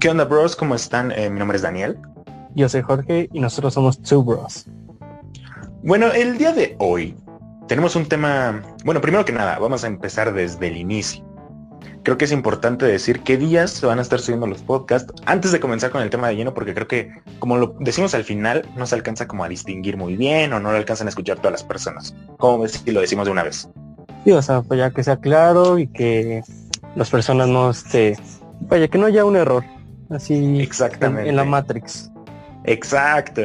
¿Qué onda, bros? ¿Cómo están? Eh, mi nombre es Daniel. Yo soy Jorge y nosotros somos Two Bros. Bueno, el día de hoy tenemos un tema... Bueno, primero que nada, vamos a empezar desde el inicio. Creo que es importante decir qué días se van a estar subiendo los podcasts antes de comenzar con el tema de lleno, porque creo que, como lo decimos al final, no se alcanza como a distinguir muy bien o no lo alcanzan a escuchar todas las personas. ¿Cómo ves si lo decimos de una vez? Sí, o sea, pues ya que sea claro y que las personas no esté... Vaya, que no haya un error. Así Exactamente. En, la Matrix. Exacto.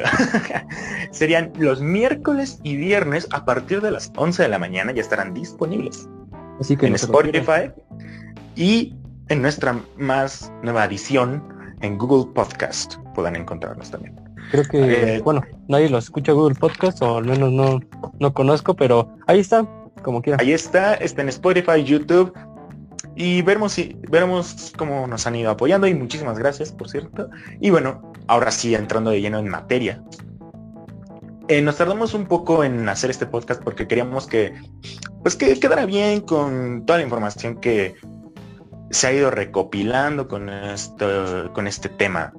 Serían los miércoles y viernes a partir de las 11 de la mañana ya estarán disponibles. Así que en Spotify y en nuestra más nueva edición en Google Podcast puedan encontrarnos también. Creo que, Eh, bueno, nadie lo escucha Google Podcast o al menos no, no conozco, pero ahí está, como quiera. Ahí está, está en Spotify, YouTube y veremos si veremos cómo nos han ido apoyando y muchísimas gracias, por cierto. Y bueno, ahora sí entrando de lleno en materia. Eh, nos tardamos un poco en hacer este podcast porque queríamos que pues que quedara bien con toda la información que se ha ido recopilando con esto, con este tema,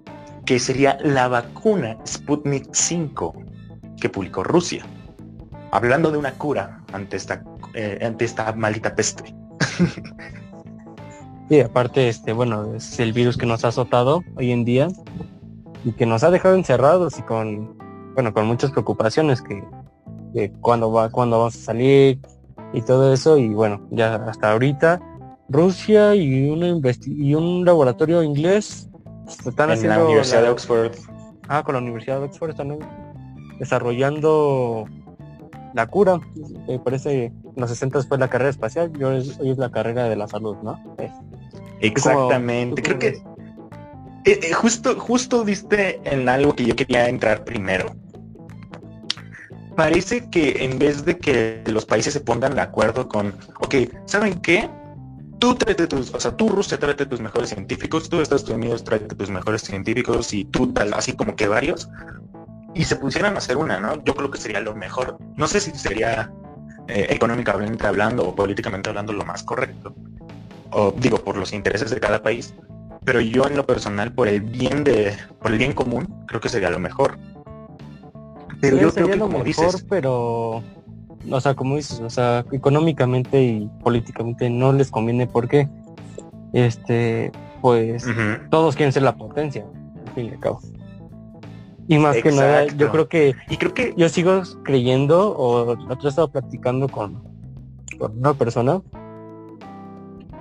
que sería la vacuna Sputnik 5 que publicó Rusia, hablando de una cura ante esta eh, ante esta maldita peste. Y aparte, este, bueno, es el virus que nos ha azotado hoy en día y que nos ha dejado encerrados y con, bueno, con muchas preocupaciones que, que cuándo va, cuándo vamos a salir y todo eso y bueno, ya hasta ahorita Rusia y una y un laboratorio inglés están en haciendo la Universidad la- de Oxford. ah, con la Universidad de Oxford están desarrollando la cura. Me parece en los 60 fue la carrera espacial y hoy es, hoy es la carrera de la salud, ¿no? Eh, Exactamente. ¿tú Creo que eh, eh, justo, justo diste en algo que yo quería entrar primero. Parece que en vez de que los países se pongan de acuerdo con, ok, ¿saben qué? Tú tráete tus, o sea, tú Rusia tráete tus mejores científicos, tú Estados Unidos tráete tus mejores científicos y tú tal, así como que varios, y se pusieran a hacer una, ¿no? Yo creo que sería lo mejor. No sé si sería eh, económicamente hablando o políticamente hablando lo más correcto, o digo, por los intereses de cada país, pero yo en lo personal, por el bien de, por el bien común, creo que sería lo mejor. Pero Sí, yo creo que lo como mejor, dices, pero o sea, como dices, o sea, económicamente y políticamente no les conviene porque este pues todos quieren ser la potencia, al fin y al cabo. Y más que nada, yo creo que y creo que yo sigo creyendo o la otra estaba platicando con, con una persona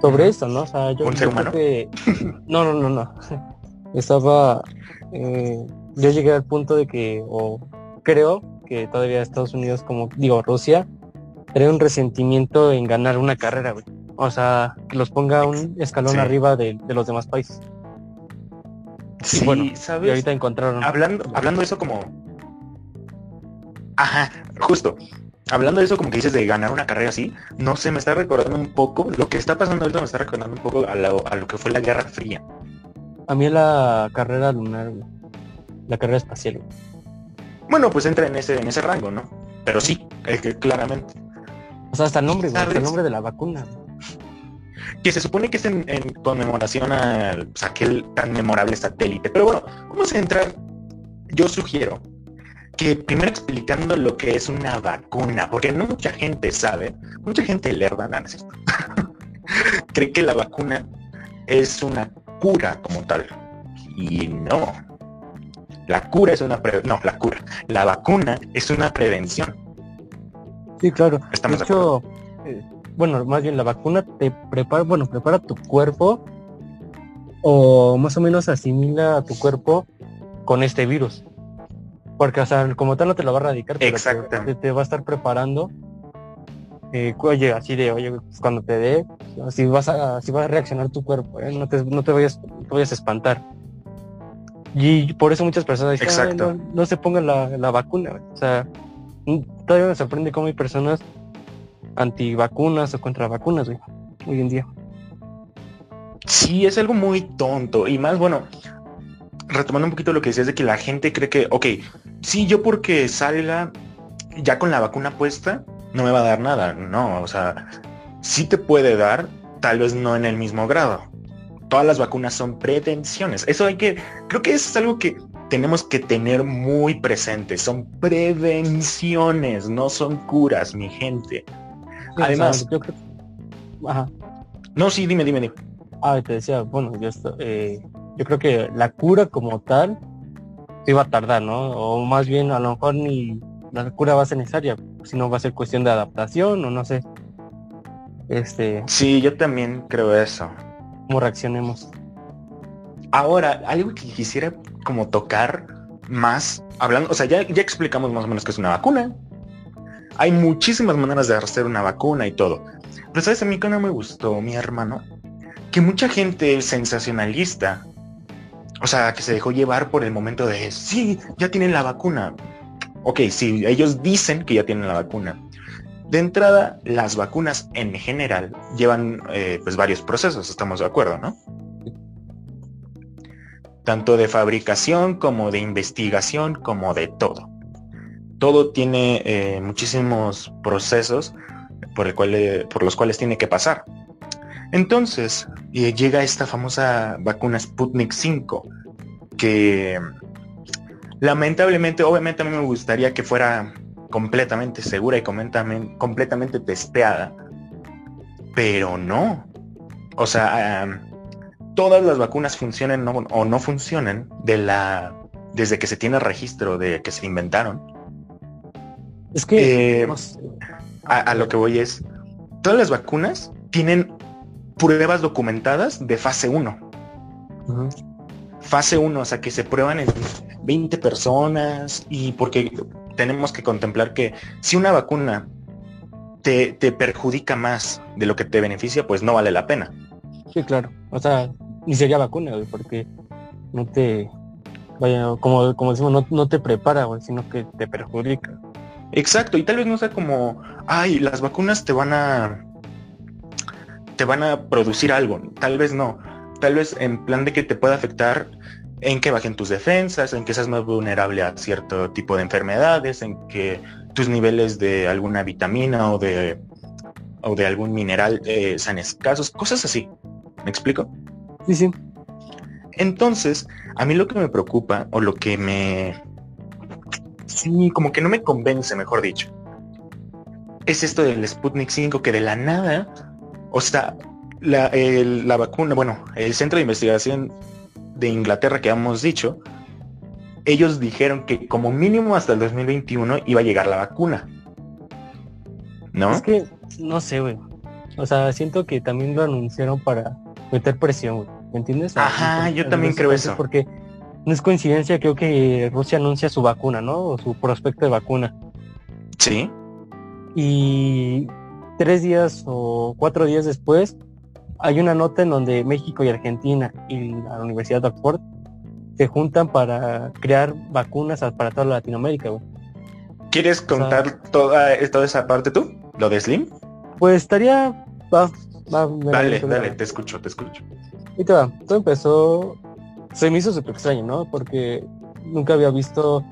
sobre eso, ¿no? O sea, yo, ¿Un ser yo creo humano? que no, no, no, no. Estaba eh, yo llegué al punto de que o creo que todavía Estados Unidos como digo Rusia trae un resentimiento en ganar una carrera, güey. O sea, que los ponga un escalón Sí. arriba de, de los demás países. Sí, bueno, Y ¿sabes? ahorita encontraron hablando, hablando de eso como... Ajá, justo. Hablando de eso como que dices de ganar una carrera así, no sé, me está recordando un poco, lo que está pasando ahorita me está recordando un poco a lo, a lo que fue la Guerra Fría. a mí la carrera lunar, la carrera espacial. Bueno, pues entra en ese, en ese rango, ¿no? Pero sí, es que claramente. O sea, hasta el nombre, güey, hasta el ¿Sabes? nombre de la vacuna. güey. Que se supone que es en, en conmemoración al pues, aquel tan memorable satélite. Pero bueno, vamos a entrar. Yo sugiero que primero explicando lo que es una vacuna, porque no mucha gente sabe, mucha gente lerda, no, cree que la vacuna es una cura como tal. Y no. La cura es una pre no, la cura. La vacuna es una prevención. Sí, claro. Estamos de eh, bueno, más bien la vacuna te prepara, bueno, prepara tu cuerpo o más o menos asimila a tu cuerpo con este virus. Porque, o sea, como tal no te lo va a erradicar, pero te, va a estar preparando. eh, oye, así de, oye, pues, cuando te dé, así vas a, así va a reaccionar tu cuerpo, ¿eh? no, te, no te vayas, te vayas a espantar. Y por eso muchas personas dicen, "Ay, Exacto. no, no se pongan la, la vacuna. güey". O sea, todavía me sorprende cómo hay personas antivacunas o contra vacunas, hoy en día. Sí, es algo muy tonto. Y más, bueno, retomando un poquito lo que decías de que la gente cree que, ok, sí, yo porque salga ya con la vacuna puesta, no me va a dar nada. No, o sea, sí te puede dar, tal vez no en el mismo grado. todas las vacunas son prevenciones. Eso hay que, creo que eso es algo que tenemos que tener muy presente. Son prevenciones, no son curas, mi gente. Además, yo creo... Ajá. No, sí, dime, dime, dime. Ah, te decía, bueno, yo, eh, yo creo que la cura como tal iba a tardar, ¿no? O más bien a lo mejor ni la cura va a ser necesaria, sino va a ser cuestión de adaptación o no sé. Este. Sí, yo también creo eso. ¿Cómo reaccionemos? Ahora, algo que quisiera como tocar más, hablando, o sea, ya, ya explicamos más o menos que es una vacuna. Hay muchísimas maneras de hacer una vacuna y todo. Pero sabes, a mí que no me gustó, mi hermano, que mucha gente sensacionalista, o sea, que se dejó llevar por el momento de, sí, ya tienen la vacuna. Ok, sí, ellos dicen que ya tienen la vacuna. De entrada, las vacunas en general llevan eh, pues varios procesos, estamos de acuerdo, ¿no? Tanto de fabricación como de investigación, como de todo. Todo tiene eh, muchísimos procesos por, el cual, eh, por los cuales tiene que pasar. Entonces, llega esta famosa vacuna Sputnik 5, que lamentablemente, obviamente a mí me gustaría que fuera completamente segura y completamente testeada, pero no. O sea, todas las vacunas funcionen o no funcionan de la desde que se tiene registro de que se inventaron. Es que eh, a, lo que voy es, todas las vacunas tienen pruebas documentadas de fase 1 fase 1, o sea, que se prueban en 20 personas y porque tenemos que contemplar que si una vacuna te, perjudica más de lo que te beneficia, pues no vale la pena. Sí, claro. O sea, ni sería vacuna, porque no te, vaya, como, como decimos, no, te prepara, sino que te perjudica. Exacto, y tal vez no sea como, ay, las vacunas te van a te van a producir algo, tal vez no, tal vez en plan de que te pueda afectar en que bajen tus defensas, en que seas más vulnerable a cierto tipo de enfermedades, en que tus niveles de alguna vitamina o de, o de algún mineral eh, sean escasos, cosas así. ¿Me explico? Sí, sí. Entonces, a mí lo que me preocupa o lo que me... Sí, como que no me convence, mejor dicho. Es esto del Sputnik 5 que de la nada, o sea, la, la vacuna, bueno, el Centro de Investigación de Inglaterra que hemos dicho, ellos dijeron que como mínimo hasta el 2021 iba a llegar la vacuna. ¿No? Es que, no sé, güey. O sea, siento que también lo anunciaron para meter presión, güey. ¿Me entiendes? Ajá, yo también creo eso. Porque no es coincidencia, creo que Rusia anuncia su vacuna, ¿no? O su prospecto de vacuna. Sí. Y tres días o cuatro días después hay una nota en donde México y Argentina y la Universidad de Oxford se juntan para crear vacunas para toda Latinoamérica, ¿Quieres contar toda, toda esa parte tú? ¿Lo de Slim? Pues estaría... dale, dale, te escucho, te escucho. Y te va, todo empezó... Se me hizo súper extraño, ¿no? Porque nunca había visto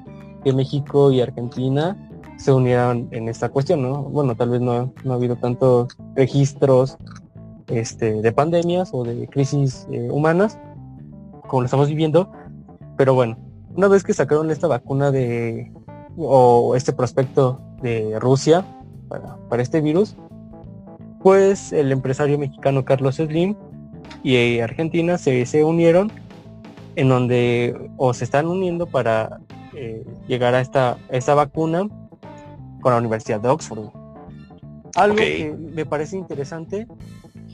que México y Argentina se unieran en esta cuestión, ¿no? Bueno, tal vez no, no ha habido tantos registros este, de pandemias o de crisis eh, humanas, como lo estamos viviendo. Pero bueno, una vez que sacaron esta vacuna de, o este prospecto de Rusia para, este virus, pues el empresario mexicano Carlos Slim y Argentina se, se unieron en donde o se están uniendo para eh, llegar a esta, esta vacuna con la Universidad de Oxford. Algo que me parece interesante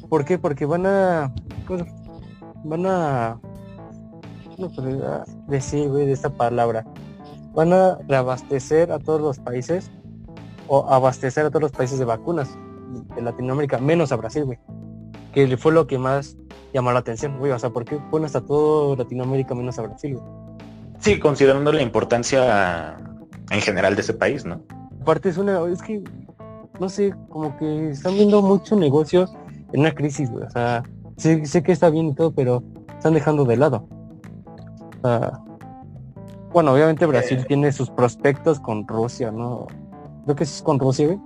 ¿Por qué? Porque van a. Van a. No podría decir, güey, de esta palabra. Van a reabastecer a todos los países o abastecer a todos los países de vacunas de Latinoamérica, menos a Brasil, güey. Que fue lo que más llamó la atención, güey. O sea, ¿por qué pones a todo Latinoamérica menos a Brasil, güey? Sí, considerando la importancia en general de ese país, ¿no? Aparte es una, es que, no sé, como que están viendo mucho negocio en una crisis, güey. O sea, sé, sé, que está bien y todo, pero están dejando de lado. bueno, obviamente Brasil tiene sus prospectos con Rusia, ¿no? Creo que es con Rusia, güey.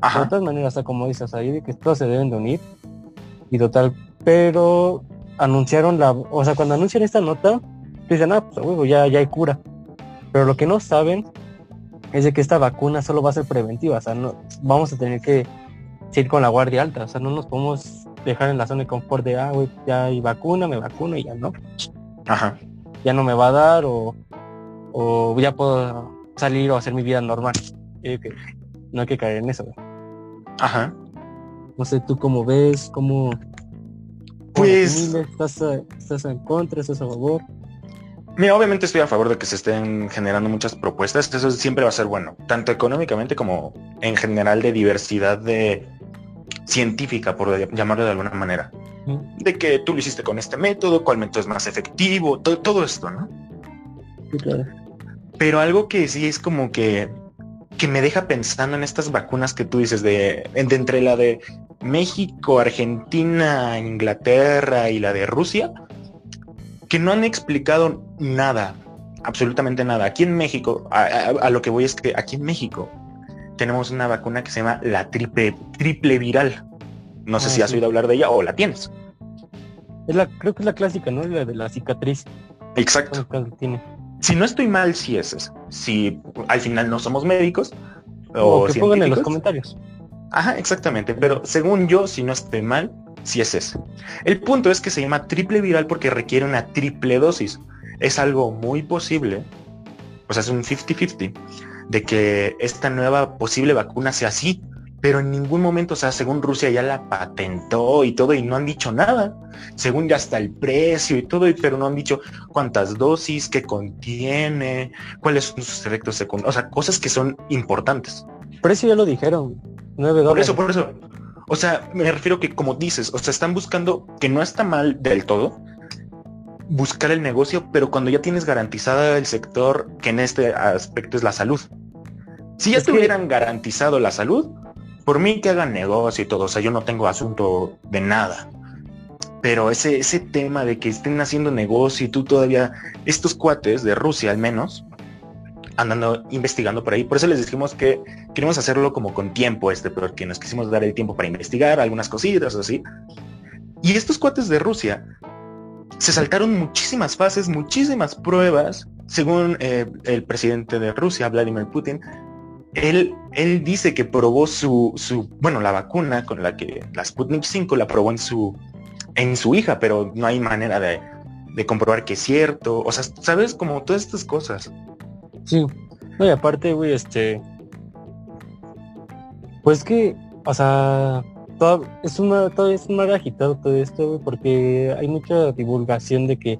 Ajá. De todas maneras, como dices, o sea, yo que todos se deben de unir. Y total, pero anunciaron la, o sea, cuando anuncian esta nota, dicen, ah, pues ya, ya hay cura. Pero lo que no saben es de que esta vacuna solo va a ser preventiva, o sea, no, vamos a tener que ir con la guardia alta, o sea, no nos podemos dejar en la zona de confort de, ah, güey, ya hay vacuna, me vacuno y ya no. Ajá. Ya no me va a dar o, o ya puedo salir o hacer mi vida normal. no hay que caer en eso. Ajá. No sé, tú cómo ves, cómo... Pues... ¿Estás, ¿Estás en contra? ¿Estás a favor? Mira, obviamente estoy a favor de que se estén generando muchas propuestas. Eso siempre va a ser bueno, tanto económicamente como en general de diversidad de científica, por llamarlo de alguna manera. De que tú lo hiciste con este método, cuál método es más efectivo, todo, esto, ¿no? Pero algo que sí es como que, que me deja pensando en estas vacunas que tú dices de, de entre la de México, Argentina, Inglaterra y la de Rusia, que no han explicado nada, absolutamente nada. Aquí en México, a, lo que voy es que aquí en México tenemos una vacuna que se llama la triple, triple viral. No sé ah, si has oído hablar de ella o la tienes. Es la, creo que es la clásica, ¿no? La de la cicatriz. Exacto. Si no estoy mal, si es eso. Si al final no somos médicos. O, que pongan en los comentarios. Ajá, exactamente. Pero según yo, si no estoy mal, si es ese. El punto es que se llama triple viral porque requiere una triple dosis. Es algo muy posible, o sea, es un 50-50, de que esta nueva posible vacuna sea así, pero en ningún momento, o sea, según Rusia ya la patentó y todo y no han dicho nada. Según ya está el precio y todo, pero no han dicho cuántas dosis, qué contiene, cuáles son sus efectos secundarios, o sea, cosas que son importantes. Precio ya lo dijeron, 9 dólares. Por eso, por eso. O sea, me refiero que como dices, o sea, están buscando que no está mal del todo buscar el negocio, pero cuando ya tienes garantizada el sector que en este aspecto es la salud. Si ya tuvieran garantizado la salud, por mí que hagan negocio y todo, o sea, yo no tengo asunto de nada. Pero ese, ese tema de que estén haciendo negocio y tú todavía, estos cuates de Rusia al menos, andando investigando por ahí. Por eso les dijimos que queremos hacerlo como con tiempo este, porque nos quisimos dar el tiempo para investigar algunas cositas así. Y estos cuates de Rusia se saltaron muchísimas fases, muchísimas pruebas, según eh, el presidente de Rusia, Vladimir Putin. Él, él dice que probó su, su, bueno, la vacuna con la que la Sputnik 5 la probó en su, en su hija, pero no hay manera de, de comprobar que es cierto. O sea, sabes, como todas estas cosas. Sí. No, y aparte, güey, este. Pues que, o sea, todo, es una, todo es un agitado todo esto, güey, porque hay mucha divulgación de que,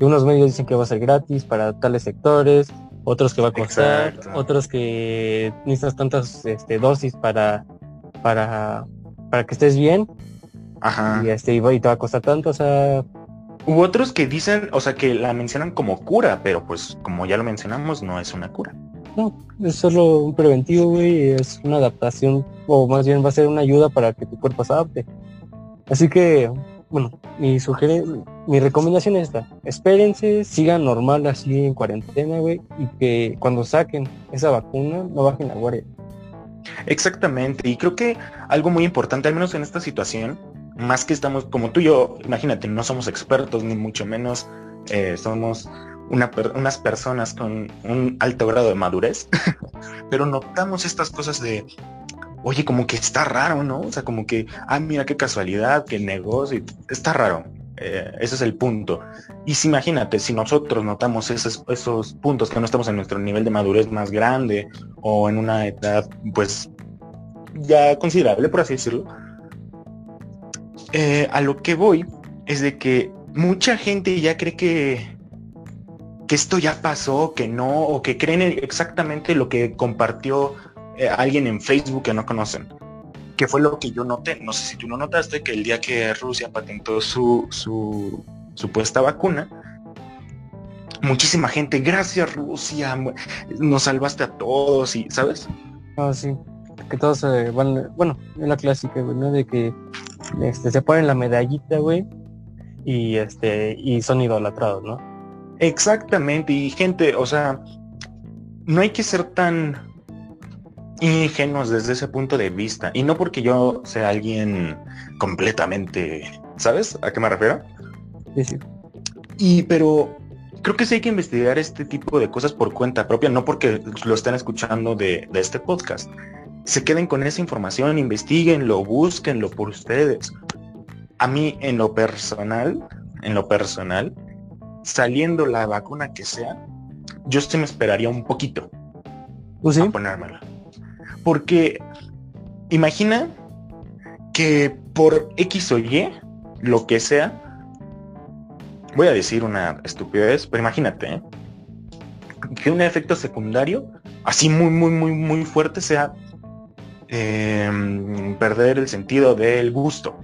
unos medios dicen que va a ser gratis para tales sectores, otros que va a costar, otros que necesitas tantas este, dosis para, para, para que estés bien. Ajá. Y este, y te va a costar tanto, o sea, U otros que dicen, o sea, que la mencionan como cura, pero pues como ya lo mencionamos, no es una cura. No, es solo un preventivo, güey, es una adaptación, o más bien va a ser una ayuda para que tu cuerpo se adapte. Así que, bueno, mi mi recomendación es esta, espérense, sigan normal así en cuarentena, güey, y que cuando saquen esa vacuna no bajen la guardia. Exactamente, y creo que algo muy importante, al menos en esta situación, más que estamos, como tú y yo, imagínate, no somos expertos, ni mucho menos eh, somos unas personas con un alto grado de madurez, pero notamos estas cosas de, oye, como que está raro, ¿no? O sea, como que, ah, mira qué casualidad, qué negocio, está raro. Eh, ese es el punto. Y si imagínate, si nosotros notamos esos, esos puntos que no estamos en nuestro nivel de madurez más grande o en una edad, pues, ya considerable, por así decirlo, eh, a lo que voy es de que mucha gente ya cree que, que esto ya pasó, que no, o que creen exactamente lo que compartió eh, alguien en Facebook que no conocen. Que fue lo que yo noté. No sé si tú no notaste que el día que Rusia patentó su, su supuesta vacuna, muchísima gente, gracias Rusia, nos salvaste a todos y, ¿sabes? Ah, sí. Que todos van, bueno, es la clásica, ¿no? De que este, se ponen la medallita, güey, y este, y son idolatrados, ¿no? Exactamente, y gente, o sea, no hay que ser tan ingenuos desde ese punto de vista. Y no porque yo sea alguien completamente, ¿sabes a qué me refiero? Sí, sí. Y pero creo que sí hay que investigar este tipo de cosas por cuenta propia, no porque lo estén escuchando de, de este podcast. Se queden con esa información, investiguenlo, búsquenlo por ustedes. A mí, en lo personal, en lo personal, saliendo la vacuna que sea, yo sí me esperaría un poquito ¿Tú sí? a ponérmela. Porque imagina que por X o Y, lo que sea, voy a decir una estupidez, pero imagínate, ¿eh? que un efecto secundario, así muy, muy, muy, muy fuerte, sea em, perder el sentido del gusto.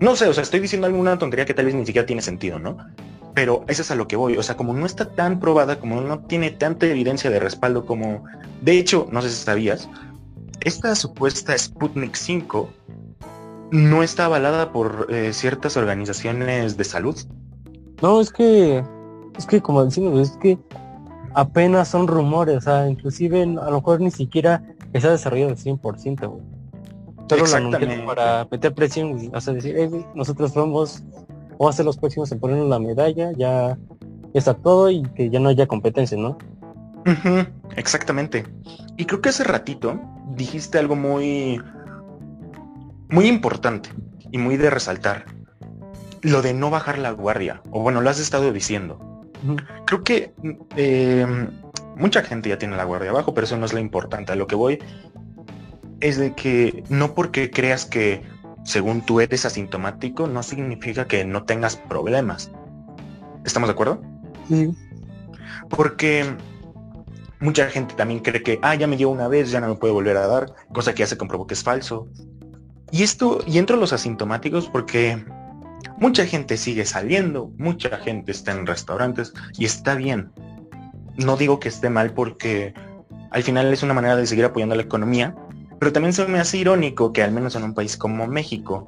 No sé, o sea, estoy diciendo alguna tontería que tal vez ni siquiera tiene sentido, ¿no? Pero eso es a lo que voy. O sea, como no está tan probada, como no tiene tanta evidencia de respaldo como... De hecho, no sé si sabías, esta supuesta Sputnik 5 no está avalada por eh, ciertas organizaciones de salud. No, es que, es que como decimos, es que apenas son rumores, o sea, inclusive a lo mejor ni siquiera está desarrollado al 100%, güey. Solo lo para meter presión, güey. o sea, decir, "Eh, güey, nosotros somos, o a ser los próximos en ponernos la medalla, ya está todo y que ya no haya competencia, ¿no? Exactamente. Y creo que hace ratito dijiste algo muy, muy importante y muy de resaltar. Lo de no bajar la guardia. O bueno, lo has estado diciendo. Creo que eh, mucha gente ya tiene la guardia abajo, pero eso no es lo importante. A lo que voy es de que no porque creas que según tú eres asintomático, no significa que no tengas problemas. ¿Estamos de acuerdo? Sí, Porque mucha gente también cree que, ah, ya me dio una vez, ya no me puede volver a dar, cosa que ya se comprobó que es falso. Y esto, y entro a los asintomáticos porque mucha gente sigue saliendo, mucha gente está en restaurantes y está bien. No digo que esté mal porque al final es una manera de seguir apoyando la economía, pero también se me hace irónico que al menos en un país como México,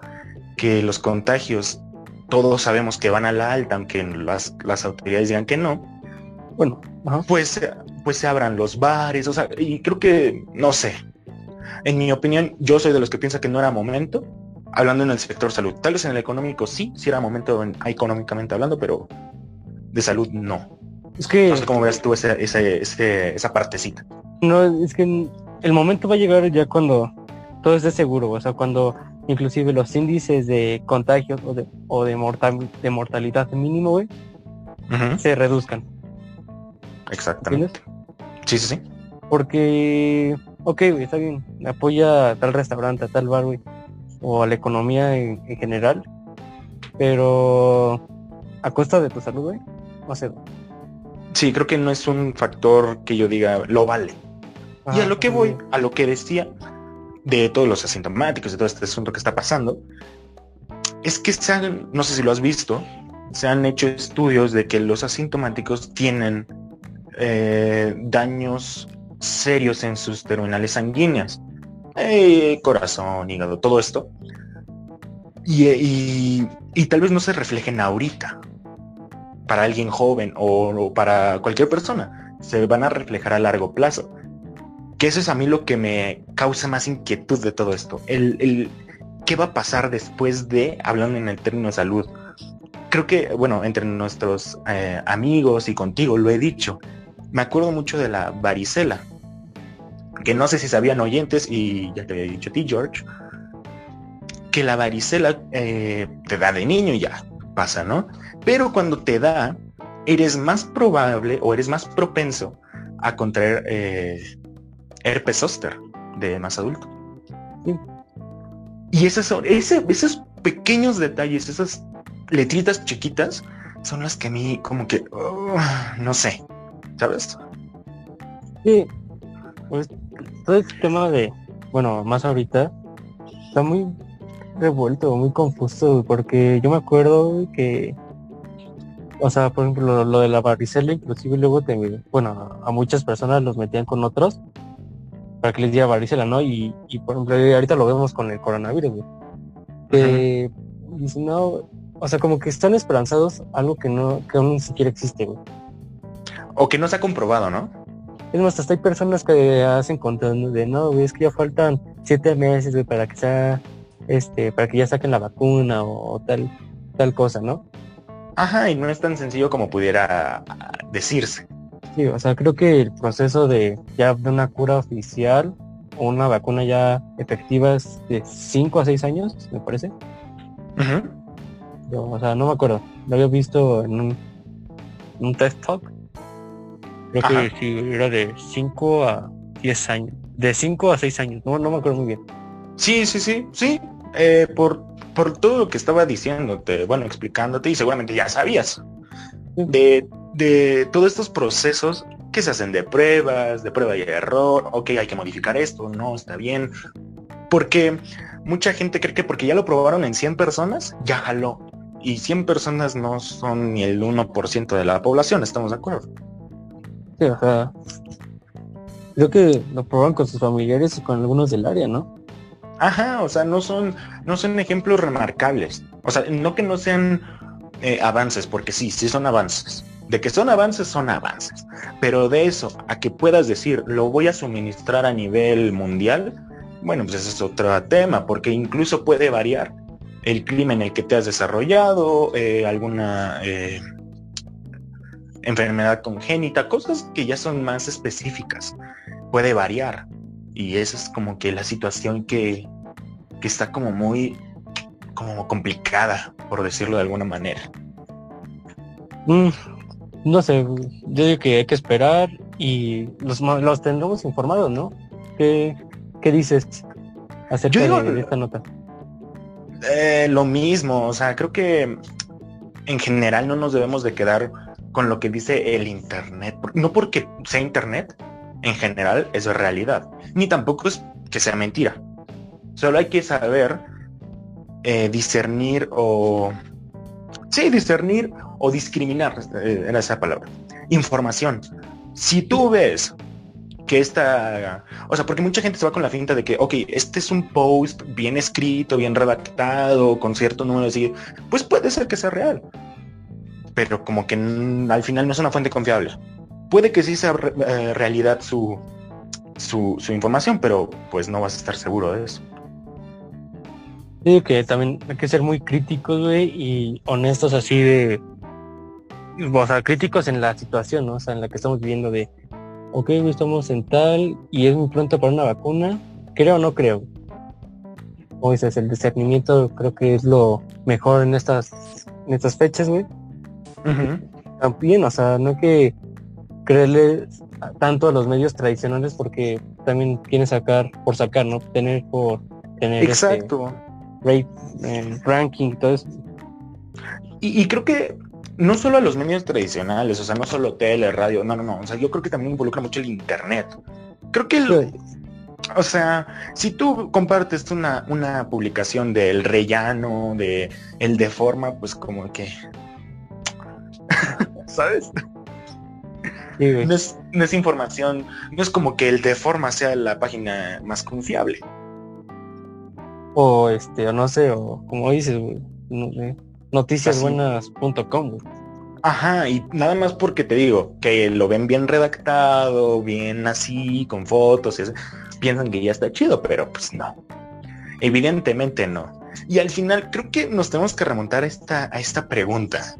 que los contagios todos sabemos que van a la alta, aunque las, las autoridades digan que no, bueno, ajá. pues, pues se abran los bares, o sea, y creo que, no sé, en mi opinión, yo soy de los que piensa que no era momento, hablando en el sector salud. Tal vez en el económico sí, sí era momento en- económicamente hablando, pero de salud no. Es que No sé cómo veas tú ese, ese- ese- esa partecita. no, es que el momento va a llegar ya cuando todo esté seguro, o sea, cuando inclusive los índices de contagios o de, o de, mortal, de mortalidad mínimo, güey, se reduzcan. Exactamente. Sí, sí, sí. Porque, ok, güey, está bien, apoya a tal restaurante, a tal bar, güey, o a la economía en, en general, pero a costa de tu salud, güey, no sé. Sí, creo que no es un factor que yo diga lo vale. Y a Ah, lo que voy, a lo que decía de todos los asintomáticos, de todo este asunto que está pasando, es que se han, no sé si lo has visto, se han hecho estudios de que los asintomáticos tienen eh, daños serios en sus terminales sanguíneas, Eh, corazón, hígado, todo esto. Y, y- y tal vez no se reflejen ahorita. Para alguien joven o- o para cualquier persona, se van a reflejar a largo plazo que eso es a mí lo que me causa más inquietud de todo esto. El, el- qué va a pasar después de, hablando en el término de salud. Creo que, bueno, entre nuestros eh, amigos y contigo lo he dicho. Me acuerdo mucho de la varicela, que no sé si sabían oyentes, y ya te había dicho a ti, George, que la varicela eh, te da de niño y ya pasa, ¿no? Pero cuando te da, eres más probable o eres más propenso a contraer eh, herpes zóster de más adulto. Sí. Y esas son, ese- esos pequeños detalles, esas letritas chiquitas, son las que a mí como que, oh, no sé, ¿sabes? Sí, pues todo este tema de, bueno, más ahorita, está muy revuelto, muy confuso, porque yo me acuerdo que, o sea, por ejemplo, lo, lo de la varicela, inclusive luego te, bueno, a muchas personas los metían con otros para que les diera varicela, ¿no? Y, y por ejemplo, ahorita lo vemos con el coronavirus, güey. Que no, o sea, como que están esperanzados algo que no, que aún ni siquiera existe, güey. O que no se ha comprobado, ¿no? Es más, hasta hay personas que hacen contando de no, güey, es que ya faltan siete meses, güey, para que sea, este, para que ya saquen la vacuna o, o tal. tal cosa, ¿no? Ajá, y no es tan sencillo como pudiera decirse. Sí, o sea, creo que el proceso de ya de una cura oficial o una vacuna ya efectiva es de 5 a 6 años, me parece. Yo, o sea, no me acuerdo. Lo había visto en un, un test talk. Creo que sí, era de 5 a 10 años. De 5 a 6 años. No, no me acuerdo muy bien. Sí, sí, sí, sí. Eh, por, por todo lo que estaba diciéndote, bueno, explicándote, y seguramente ya sabías. De, de todos estos procesos que se hacen de pruebas, de prueba y error, ok, hay que modificar esto, no, está bien. Porque mucha gente cree que porque ya lo probaron en 100 personas, ya jaló. Y 100 personas no son ni el 1% de la población, ¿estamos de acuerdo? Sí, o sea, creo que lo probaron con sus familiares y con algunos del área, ¿no? Ajá, o sea, no son, no son ejemplos remarcables. O sea, no que no sean eh, avances, porque sí, sí son avances. De que son avances, son avances. Pero de eso a que puedas decir, lo voy a suministrar a nivel mundial, bueno, pues ese es otro tema, porque incluso puede variar el clima en el que te has desarrollado, eh, alguna eh, enfermedad congénita, cosas que ya son más específicas. Puede variar. Y esa es como que la situación que, está como muy como complicada, por decirlo de alguna manera. Mm, no sé, yo digo que hay que esperar y los, los tendremos informados, ¿no? ¿Qué, qué dices acerca de, esta nota? Eh, lo mismo, o sea, creo que en general no nos debemos de quedar con lo que dice el Internet. No porque sea Internet, en general es realidad. Ni tampoco es que sea mentira. Solo hay que saber eh, discernir o... Sí, discernir o discriminar, eh, era esa palabra. Información. Si tú ves que esta, o sea, porque mucha gente se va con la finta de que, ok, este es un post bien escrito, bien redactado, con cierto número seguidores, pues puede ser que sea real, pero como que al final no es una fuente confiable. Puede que sí sea eh, realidad su, su, información, pero pues no vas a estar seguro de eso. Digo que también hay que ser muy críticos, güey, y honestos así de, o sea, críticos en la situación, ¿no? O sea, en la que estamos viviendo de, ok, estamos en tal y es muy pronto para una vacuna, creo o no creo. O dices, el discernimiento creo que es lo mejor en estas, en estas fechas, güey. También, o sea, no que creerle tanto a los medios tradicionales porque también quieren sacar por sacar, ¿no? Tener por tener este Exacto. rate, eh, ranking, todo eso. y, creo que no solo a los medios tradicionales, o sea, no solo tele, radio, no, no, no, o sea, yo creo que también involucra mucho el internet. Creo que, o sea, si tú compartes una, una publicación del rellano, de el de forma, pues como que, ¿sabes? no, es, no, es, información, no es como que el de forma sea la página más confiable. O este, o no sé, o como dices, no, noticiasbuenas.com. Ajá, y nada más porque te digo que lo ven bien redactado, bien así, con fotos, y piensan que ya está chido, pero pues no. Evidentemente no. Y al final creo que nos tenemos que remontar a esta, a esta pregunta.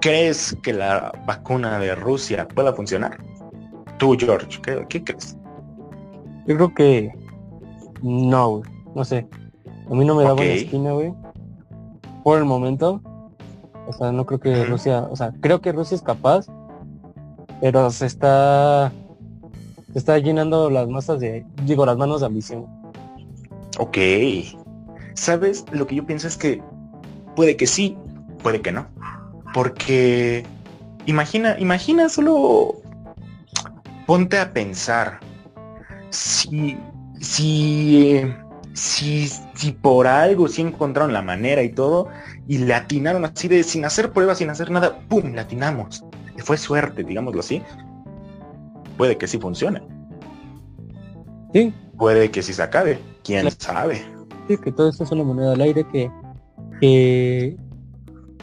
¿Crees que la vacuna de Rusia pueda funcionar? Tú, George, ¿qué, crees? Yo creo que no, no sé. A mí no me da buena espina, güey por el momento. O sea, no creo que Rusia, o sea, creo que Rusia es capaz, pero se está se está llenando las masas de, digo, las manos de ambición. Ok. ¿Sabes? Lo que yo pienso es que puede que sí, puede que no. Porque imagina, imagina solo ponte a pensar si si si, si por algo sí encontraron la manera y todo, y le atinaron así de sin hacer pruebas, sin hacer nada, ¡pum! Le atinamos. Y fue suerte, digámoslo así. Puede que sí funcione. Sí. Puede que sí se acabe. ¿Quién sabe? Sí, que todo esto es una moneda al aire que, que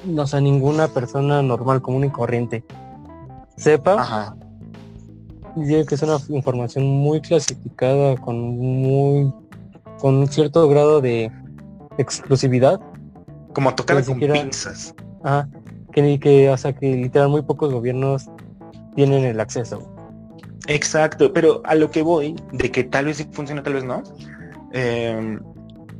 no sea ninguna persona normal, común y corriente sepa. Ajá. que es una información muy clasificada, con muy con un cierto grado de exclusividad. Como tocar con siquiera- pinzas. Ajá. Que ni que, o sea, que literal muy pocos gobiernos tienen el acceso. Exacto, pero a lo que voy, de que tal vez sí funciona, tal vez no. eh,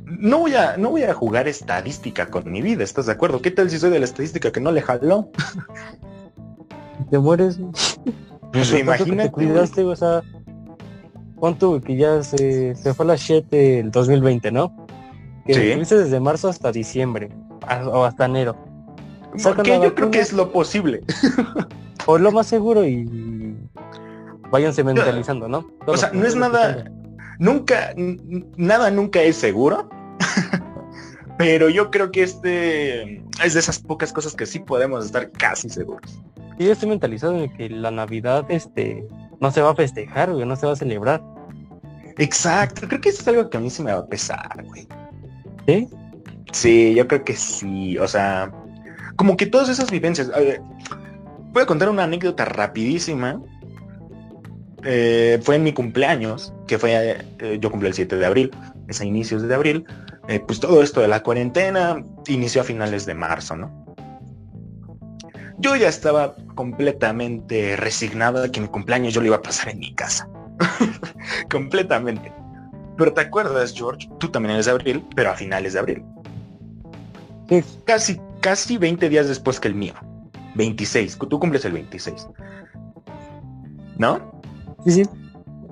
no voy a, no voy a jugar estadística con mi vida, ¿estás de acuerdo? ¿Qué tal si soy de la estadística que no le jaló? Te mueres. Pues imagínate. Te cuidaste, o sea, ¿cuánto güey, que ya se, se fue la shit el 2020, ¿no? Que Sí. estuviste desde marzo hasta diciembre, o hasta enero. Porque yo creo que es lo posible. O lo más seguro y váyanse mentalizando, ¿no? O sea, no es nada, nunca, nada nunca es seguro. Pero yo creo que este es de esas pocas cosas que sí podemos estar casi seguros. Y yo estoy mentalizado en que la Navidad, este, no se va a festejar, güey, no se va a celebrar. Exacto, creo que eso es algo que a mí sí me va a pesar, güey. ¿Sí? Sí, yo creo que sí. O sea, como que todas esas vivencias. a ver, voy a contar una anécdota rapidísima. Eh, fue en mi cumpleaños, que fue, eh, yo cumplí el 7 de abril, es a inicios de abril. Eh, pues todo esto de la cuarentena inició a finales de marzo, ¿no? Yo ya estaba completamente resignado de que mi cumpleaños yo lo iba a pasar en mi casa. completamente. Pero te acuerdas, George, tú también eres de abril, pero a finales de abril Sí, casi, casi 20 días después que el mío. 26, tú cumples el 26. ¿No? sí, sí.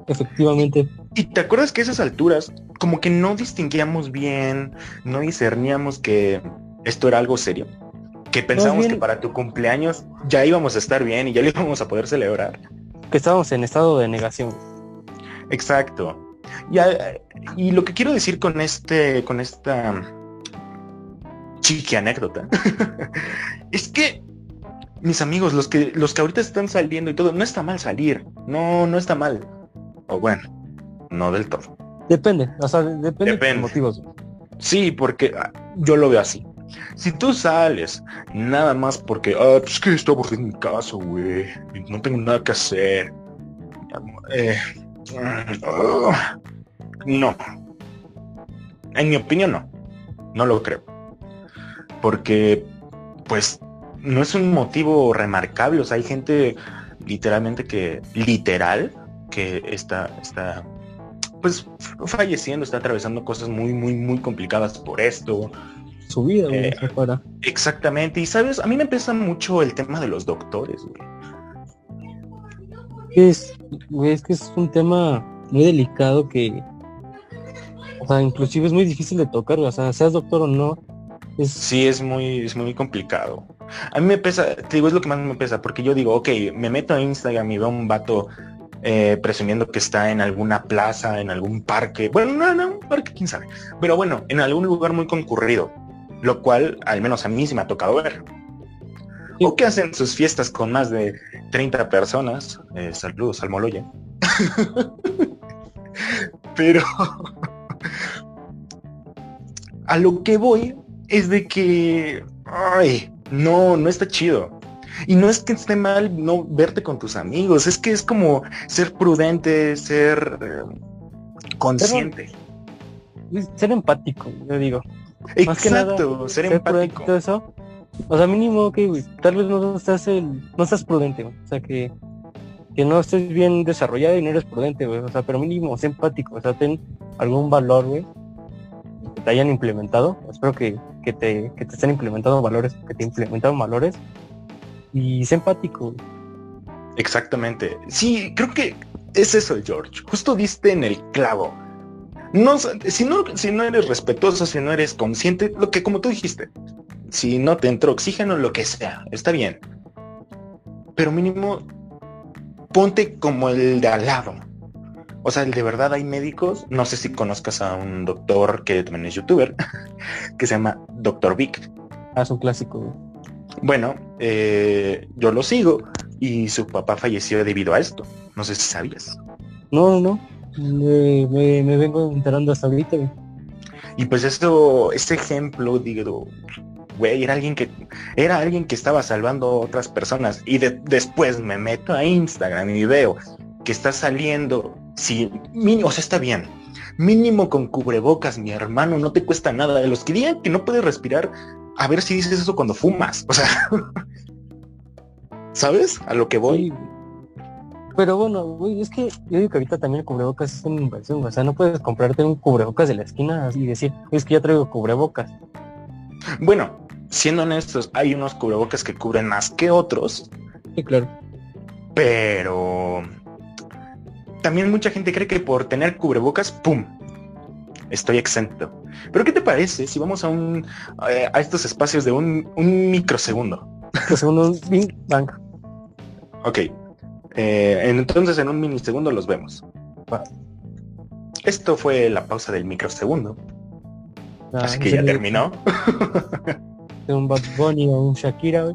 Efectivamente. Y te acuerdas que a esas alturas, como que no distinguíamos bien, no discerníamos que esto era algo serio. Que pensábamos bien- que para tu cumpleaños ya íbamos a estar bien y ya lo íbamos a poder celebrar. Que estábamos en estado de negación. Exacto. Y, y lo que quiero decir con este, con esta chiqui anécdota, es que mis amigos, los que, los que ahorita están saliendo y todo, no está mal salir. No, no está mal. O bueno, no del todo. Depende, o sea, depende, de Depende. tus motivos. güey. Sí, porque yo lo veo así. Si tú sales nada más porque, ah, pues que estoy aburrido en mi casa, güey, no tengo nada que hacer. eh, mm, no. En mi opinión, no. No lo creo. Porque, pues, no es un motivo remarcable. O sea, hay gente literalmente que, literal, que está, está, pues, falleciendo, está atravesando cosas muy, muy, muy complicadas por esto. Su vida, güey, Eh. Exactamente. Y sabes, a mí me pesa mucho el tema de los doctores, güey. Es, güey, es que es un tema muy delicado que, o sea, inclusive es muy difícil de tocar, o sea, seas doctor o no, es, Sí, es muy, es muy complicado. A mí me pesa, te digo, es lo que más me pesa, porque yo digo, ok, me meto a Instagram y veo un vato eh, presumiendo que está en alguna plaza, en algún parque, bueno, no, no, un parque, quién sabe, pero bueno, en algún lugar muy concurrido, lo cual al menos a mí sí me ha tocado ver. Sí. O que hacen sus fiestas con más de 30 personas, eh, saludos al Moloya. pero a lo que voy es de que, ay, no, no está chido. Y no es que esté mal no verte con tus amigos, es que es como ser prudente, ser eh, consciente. es ser empático, yo digo. Más que nada, Exacto, ser y empático. todo eso. O sea, mínimo, ok, güey, tal vez no estás, el, no estás prudente, güey, o sea, que, que no estés bien desarrollado y no eres prudente, güey, o sea, pero mínimo, sé empático, o sea, ten algún valor, güey, que te hayan implementado, espero que, que, te, que te estén implementando valores, que te implementaron valores, y sé empático, güey. Exactamente. Sí, creo que es eso, George. Justo diste en el clavo. No, si no, si no eres respetuoso, si no eres consciente, lo que como tú dijiste, si no te entró oxígeno, lo que sea, está bien. Pero mínimo, ponte como el de al lado. O sea, el de verdad hay médicos, no sé si conozcas a un doctor que también es youtuber, que se llama Doctor Vic. Ah, es un clásico. Bueno, eh, yo lo sigo y su papá falleció debido a esto. No sé si sabías. No, no, no, me, me, me vengo enterando hasta ahorita, güey. Y pues esto, este ejemplo, digo, güey, era alguien que, era alguien que estaba salvando a otras personas. Y de- después me meto a Instagram y veo que está saliendo, sí, mínimo, o sea, está bien. Mínimo con cubrebocas, mi hermano, no te cuesta nada. De los que digan que no puedes respirar, a ver si dices eso cuando fumas. O sea, ¿sabes? A lo que voy. Pero bueno, güey, es que yo digo que ahorita también el cubrebocas es una inversión, o sea, no puedes comprarte un cubrebocas de la esquina y decir, es que ya traigo cubrebocas. Bueno, siendo honestos, hay unos cubrebocas que cubren más que otros. Sí, claro. Pero también mucha gente cree que por tener cubrebocas, ¡pum! Estoy exento. Pero ¿qué te parece si vamos a un eh, a estos espacios de un, un microsegundo? Microsegundo, Bang. Ok. Eh, entonces en un minisegundo los vemos. Esto fue la pausa del microsegundo. Ah, Así que ya terminó. De un Bad Bunny o un Shakira.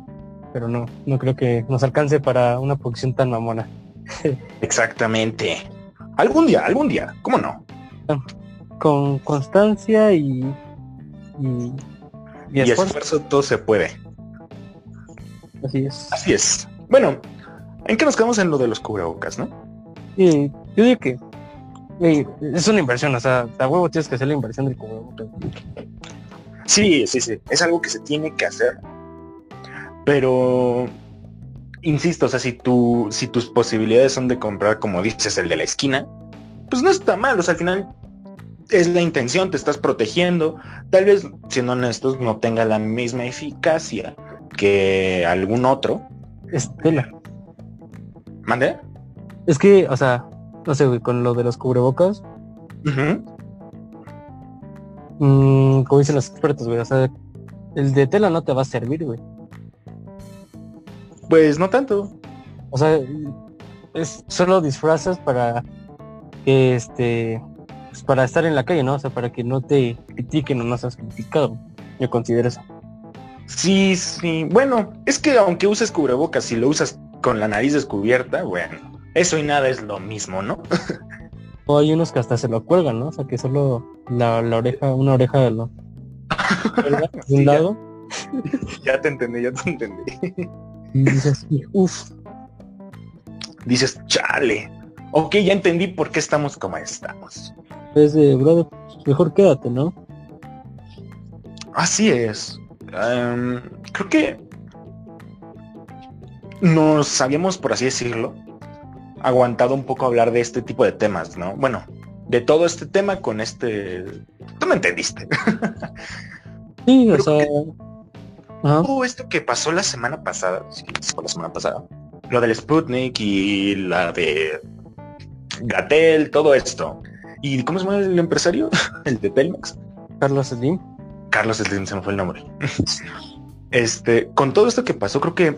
Pero no, no creo que nos alcance para una producción tan mamona. Exactamente. Algún día, algún día. ¿Cómo no? Con constancia y... Y, y Y esfuerzo. esfuerzo todo se puede. Así es. Así es. Bueno, ¿en qué nos quedamos en lo de los cubrebocas, no? Y yo digo que es una inversión, o sea, a huevo tienes que hacer la inversión del cubrebocas. Sí, sí, sí. Es algo que se tiene que hacer. Pero insisto, o sea, si tu, si tus posibilidades son de comprar, como dices, el de la esquina, pues no está mal. O sea, al final es la intención, te estás protegiendo. Tal vez, siendo honestos, no tenga la misma eficacia que algún otro. Es tela. ¿Mande? Es que, o sea, no sé, güey, con lo de los cubrebocas, Ujú. mm, como dicen los expertos, güey, o sea, el de tela no te va a servir, güey. Pues no tanto. O sea, es solo disfrazas para que este pues, para estar en la calle, ¿no? O sea, para que no te critiquen o no seas criticado. Yo considero eso. Sí, sí. Bueno, es que aunque uses cubrebocas, si lo usas con la nariz descubierta, bueno, eso y nada es lo mismo, ¿no? O hay unos que hasta se lo cuelgan, ¿no? O sea, que solo la, la oreja, una oreja de lo de Sí, un lado ya te entendí, ya te entendí. y dices, uff, Dices, chale. Ok, ya entendí por qué estamos como estamos. es de, brother, pues, mejor quédate, ¿no? Así es. Em, creo que nos habíamos, por así decirlo, aguantado un poco hablar de este tipo de temas, ¿no? Bueno, de todo este tema con este... Tú me entendiste. Sí, o sea, ajá. Todo esto que pasó la semana pasada, sí, la semana pasada, lo del Sputnik y la de Gatel, todo esto. ¿Y cómo se llama el empresario? El de Telmex. Carlos Slim. Carlos Slim, se me fue el nombre. Este, con todo esto que pasó, creo que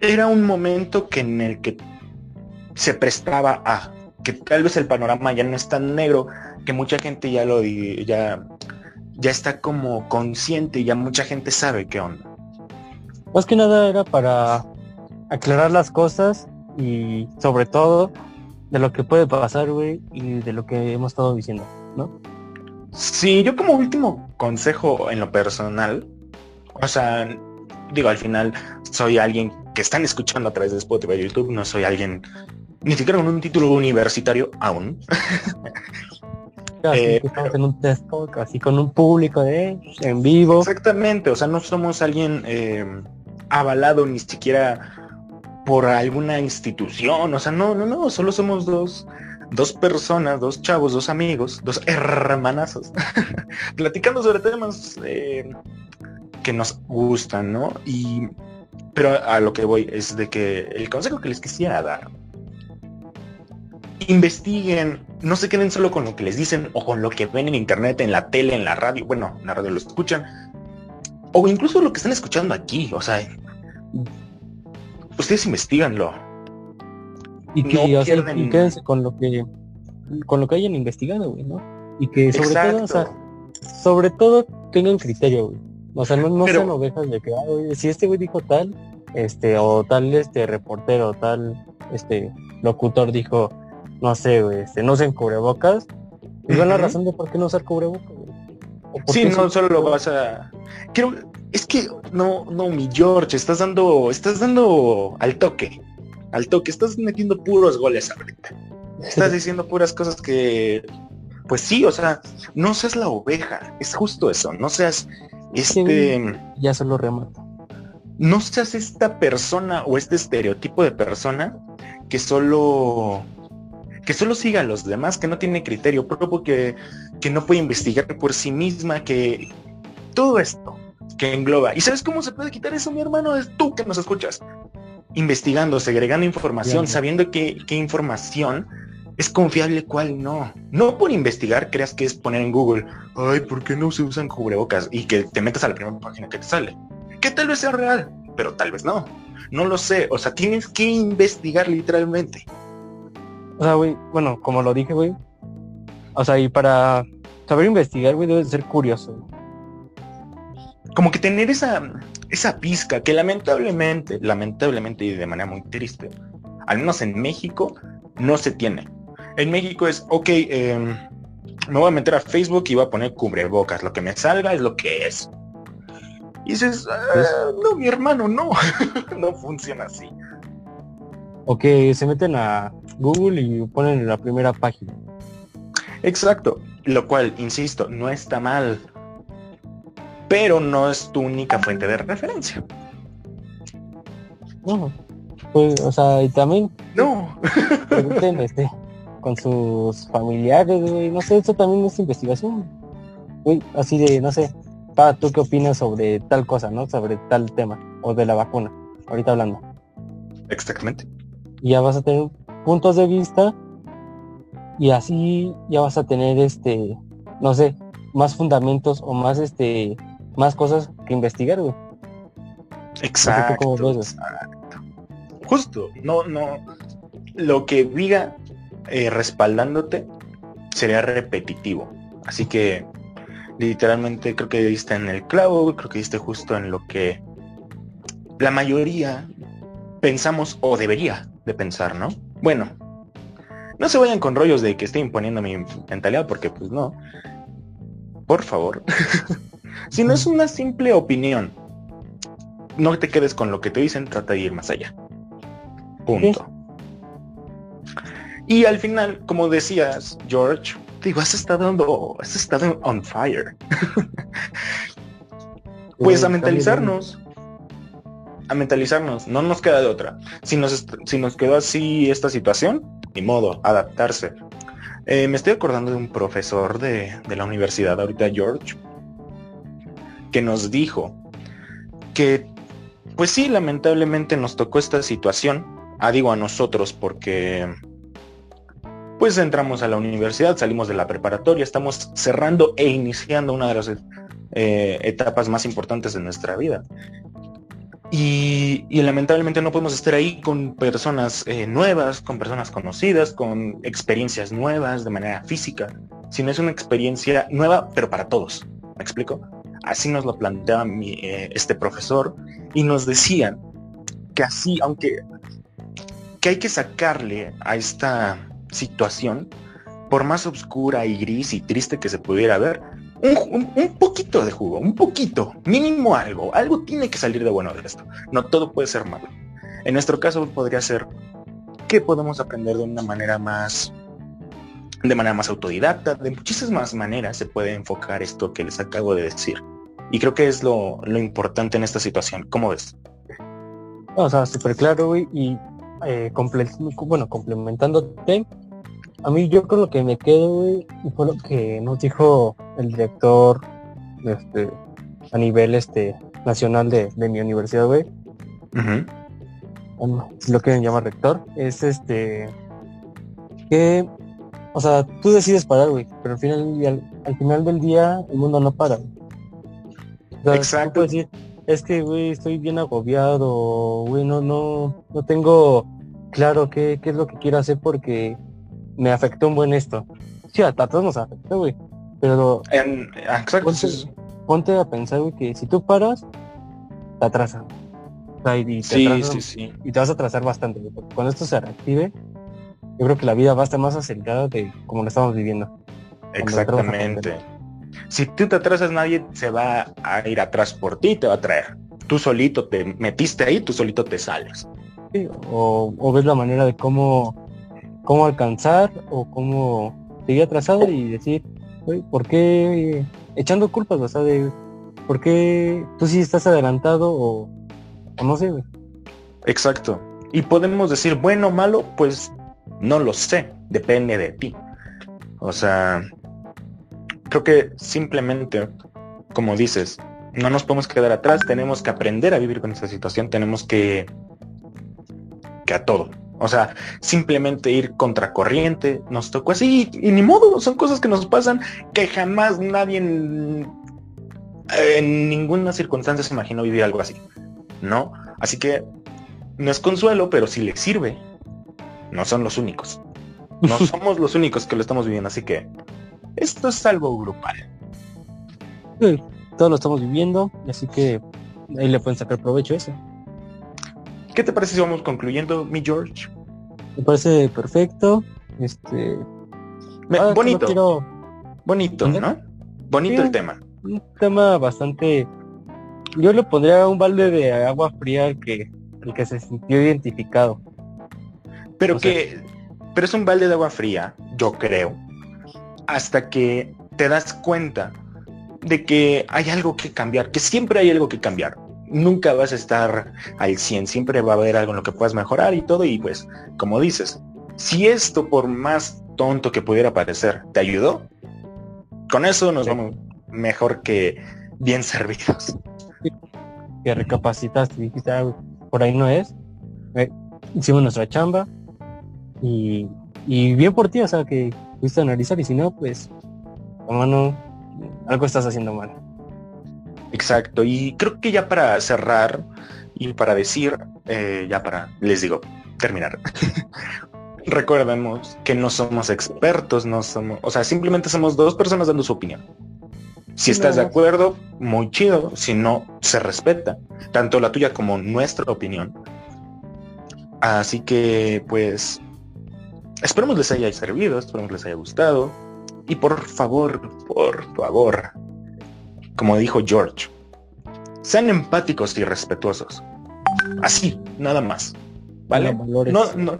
era un momento que en el que se prestaba a que tal vez el panorama ya no es tan negro, que mucha gente ya lo ya ya está como consciente y ya mucha gente sabe qué onda. Más que nada era para aclarar las cosas y sobre todo de lo que puede pasar, güey, y de lo que hemos estado diciendo, ¿no? Sí, yo como último consejo en lo personal, o sea, digo, al final soy alguien que están escuchando a través de Spotify y YouTube, no soy alguien ni siquiera con un título universitario aún. Así Eh, en un test talk, así con un público de en vivo. Exactamente, o sea, no somos alguien eh, avalado ni siquiera por alguna institución, o sea, no, no, no, solo somos dos, dos personas, dos chavos, dos amigos, dos hermanazos, platicando sobre temas eh, que nos gustan, ¿no? Y, pero a lo que voy es de que el consejo que les quisiera dar, investiguen, no se queden solo con lo que les dicen o con lo que ven en internet, en la tele, en la radio, bueno, en la radio lo escuchan, o incluso lo que están escuchando aquí, o sea, ustedes investiganlo. Y que no o sea, y- pierden- y quédense con lo que con lo que hayan investigado, güey, ¿no? Y que sobre todo, o sea, sobre todo tengan criterio, güey. O sea, no, no Pero- sean ovejas de que, ah, si este güey dijo tal, este, o tal este reportero, tal este locutor dijo, no sé, güey, este, no usen cubrebocas, y la razón de por qué no usar cubrebocas, güey. Sí, no solo lo vas a. Quiero. Es que no, no, mi George, estás dando, estás dando al toque, al toque, estás metiendo puros goles ahorita. Estás diciendo puras cosas que, pues sí, o sea, no seas la oveja, es justo eso, no seas Este. Ya solo remata. No seas esta persona o este estereotipo de persona que solo que solo siga a los demás, que no tiene criterio propio, que, que no puede investigar por sí misma, que todo esto que engloba. ¿Y sabes cómo se puede quitar eso, mi hermano? Es tú que nos escuchas. Investigando, segregando información, sabiendo qué, qué información es confiable, cuál no. No por investigar creas que es poner en Google, ay, ¿por qué no se usan cubrebocas? Y que te metas a la primera página que te sale. Que tal vez sea real, pero tal vez no. No lo sé. O sea, tienes que investigar literalmente. O sea, güey, bueno, como lo dije, güey. O sea, y para saber investigar, güey, debes ser curioso. Como que tener esa, esa pizca que lamentablemente, lamentablemente y de manera muy triste, al menos en México, no se tiene. En México es, ok, em, me voy a meter a Facebook y voy a poner cubrebocas. Lo que me salga es lo que es. Y dices, ah, no, mi hermano, no. no funciona así. Ok, se meten a Google y ponen en la primera página. Exacto, lo cual, insisto, no está mal, pero no es tu única fuente de referencia. No, pues, o sea, y también... No. este, con sus familiares, no sé, eso también es investigación. así de, no sé, pa, ¿tú qué opinas sobre tal cosa, no? Sobre tal tema, o de la vacuna, ahorita hablando. Exactamente. Y ya vas a tener puntos de vista y así ya vas a tener este, no sé, más fundamentos o más este, más cosas que investigar, güey. Exacto, Justo, no, no, lo que diga eh, respaldándote sería repetitivo. Así que literalmente creo que diste en el clavo, creo que diste justo en lo que la mayoría pensamos o debería de pensar, ¿no? Bueno, no se vayan con rollos de que estoy imponiendo mi mentalidad porque pues no. Por favor. si no es una simple opinión, no te quedes con lo que te dicen, trata de ir más allá. Punto. Y al final, como decías, George, digo, has estado, has estado on fire. pues a mentalizarnos a mentalizarnos, no nos queda de otra. Si nos, si nos quedó así esta situación, ni modo, adaptarse. Eh, me estoy acordando de un profesor de, de la universidad ahorita, George, que nos dijo que, pues sí, lamentablemente nos tocó esta situación, ah, digo a nosotros porque pues entramos a la universidad, salimos de la preparatoria, estamos cerrando e iniciando una de las eh, etapas más importantes de nuestra vida. Y, lamentablemente no podemos estar ahí con personas eh, nuevas, con personas conocidas, con experiencias nuevas de manera física, sino es una experiencia nueva, pero para todos. ¿Me explico? Así nos lo planteaba eh, este profesor y nos decían que así, aunque que hay que sacarle a esta situación, por más oscura y gris y triste que se pudiera ver, un, poquito de jugo, un poquito, mínimo algo, algo tiene que salir de bueno de esto. No todo puede ser malo. En nuestro caso podría ser que podemos aprender de una manera más, de manera más autodidacta, de muchísimas maneras se puede enfocar esto que les acabo de decir. Y creo que es lo, importante en esta situación. ¿Cómo ves? O sea, súper claro, y eh, bueno, complementándote, a mí yo con lo que me quedo, güey, fue lo que nos dijo el director este, a nivel este nacional de, mi universidad, güey. si lo quieren llamar rector, es este que, o sea, tú decides parar, güey, pero al final, al, final del día el mundo no para. Exacto. decir, es que, güey, estoy bien agobiado, güey, no, no, no tengo claro qué, qué es lo que quiero hacer porque me afectó un buen esto. Sí, a todos nos afectó, güey. Pero en, exacto, ponte, a pensar, güey, que si tú paras, te atrasan. y, sí, sí, sí. Y te vas a atrasar bastante, güey. Cuando esto se reactive, yo creo que la vida va a estar más acelerada de como lo estamos viviendo. Exactamente. Si tú te atrasas, nadie se va a ir atrás por ti, te va a traer. Tú solito te metiste ahí, tú solito te sales. Sí, o, o ves la manera de cómo cómo alcanzar o cómo seguir atrasado y decir, ¿por qué echando culpas? O sea, de, ¿por qué tú sí estás adelantado o, no sé, güey? Exacto. Y podemos decir bueno o malo, pues no lo sé, depende de ti. O sea, creo que simplemente, como dices, no nos podemos quedar atrás, tenemos que aprender a vivir con esa situación, tenemos que, que a todo. O sea, simplemente ir contracorriente, nos tocó así y ni modo, son cosas que nos pasan que jamás nadie en, en ninguna circunstancia se imaginó vivir algo así. ¿No? Así que no es consuelo, pero si le sirve, no son los únicos. No somos los únicos que lo estamos viviendo, así que esto es algo grupal. Sí, todos lo estamos viviendo, así que ahí le pueden sacar provecho a eso. ¿Qué te parece si vamos concluyendo, mi George? Me parece perfecto. Este. Me- ah, bonito, quiero- bonito. ¿no? Bonito Sí. el tema. un tema bastante. Yo le pondría un balde de agua fría al que, al que se sintió identificado. Pero O sea- que, pero es un balde de agua fría, yo creo, hasta que te das cuenta de que hay algo que cambiar, que siempre hay algo que cambiar. Nunca vas a estar al 100, siempre va a haber algo en lo que puedas mejorar y todo. Y pues, como dices, si esto por más tonto que pudiera parecer, te ayudó, con eso nos Sí. vamos mejor que bien servidos. Que recapacitaste y dijiste, "Ah, por ahí no es. Eh, hicimos nuestra chamba. Y, y bien por ti, o sea, que fuiste a analizar. Y si no, pues, hermano, algo estás haciendo mal. Exacto, y creo que ya para cerrar y para decir, eh, ya para, les digo, terminar. Recordemos que no somos expertos, no somos, o sea, simplemente somos dos personas dando su opinión. Si estás de acuerdo, muy chido, si no, se respeta, tanto la tuya como nuestra opinión. Así que, pues, esperemos les haya servido, esperemos les haya gustado. Y por favor, por favor, como dijo George, sean empáticos y respetuosos. Así, nada más. ¿Vale? No, no,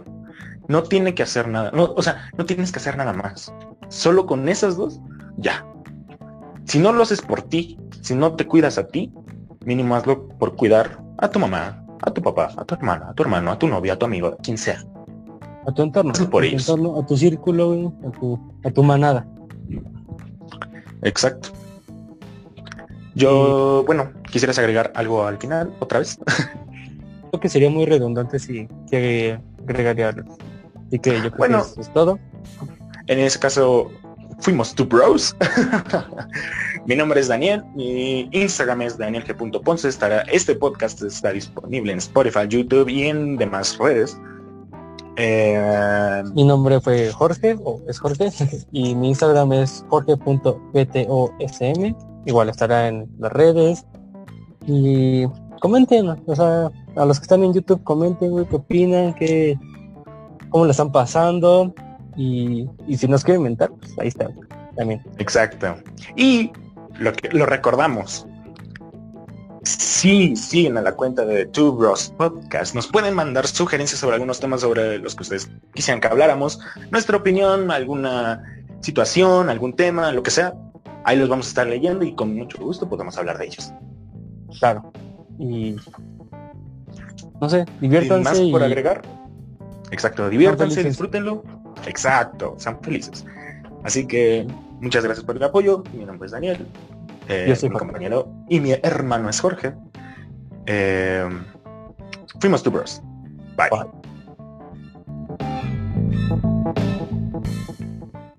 no tiene que hacer nada. No, o sea, no tienes que hacer nada más. Solo con esas dos, ya. Si no lo haces por ti, si no te cuidas a ti, mínimo hazlo por cuidar a tu mamá, a tu papá, a tu hermana, a tu hermano, a tu novia, a tu amigo, a quien sea. A tu entorno. Hazlo por a tu ellos. entorno, a tu círculo, a tu, a tu manada. Exacto. Yo, bueno, quisieras agregar algo al final, otra vez. Creo que sería muy redundante si que agregaría algo. Así que yo creo Bueno. que eso es todo. En ese caso, fuimos two bros. mi nombre es Daniel, mi Instagram es danielg.ponce. Estará, este podcast está disponible en Spotify, YouTube y en demás redes. Eh, Mi nombre fue Jorge, o es Jorge, y mi Instagram es jorge.ptosm. Igual estará en las redes. Y comenten, o sea, a los que están en YouTube, comenten, güey, qué opinan, qué, cómo le están pasando. Y, y si nos quieren inventar, pues ahí está, también. exacto. Y lo que lo recordamos. Si siguen a la cuenta de Two Bros Podcast, nos pueden mandar sugerencias sobre algunos temas sobre los que ustedes quisieran que habláramos, nuestra opinión, alguna situación, algún tema, lo que sea. Ahí los vamos a estar leyendo y con mucho gusto podemos hablar de ellos. Claro. Y no sé, ¿Sin diviértanse más por agregar? Exacto, diviértanse, disfrútenlo. Exacto, sean felices. Así que muchas gracias por el apoyo. Mi nombre es Daniel. Eh, Yo soy mi compañero y mi hermano es Jorge. Eh, fuimos Two Bros. Bye. Bye.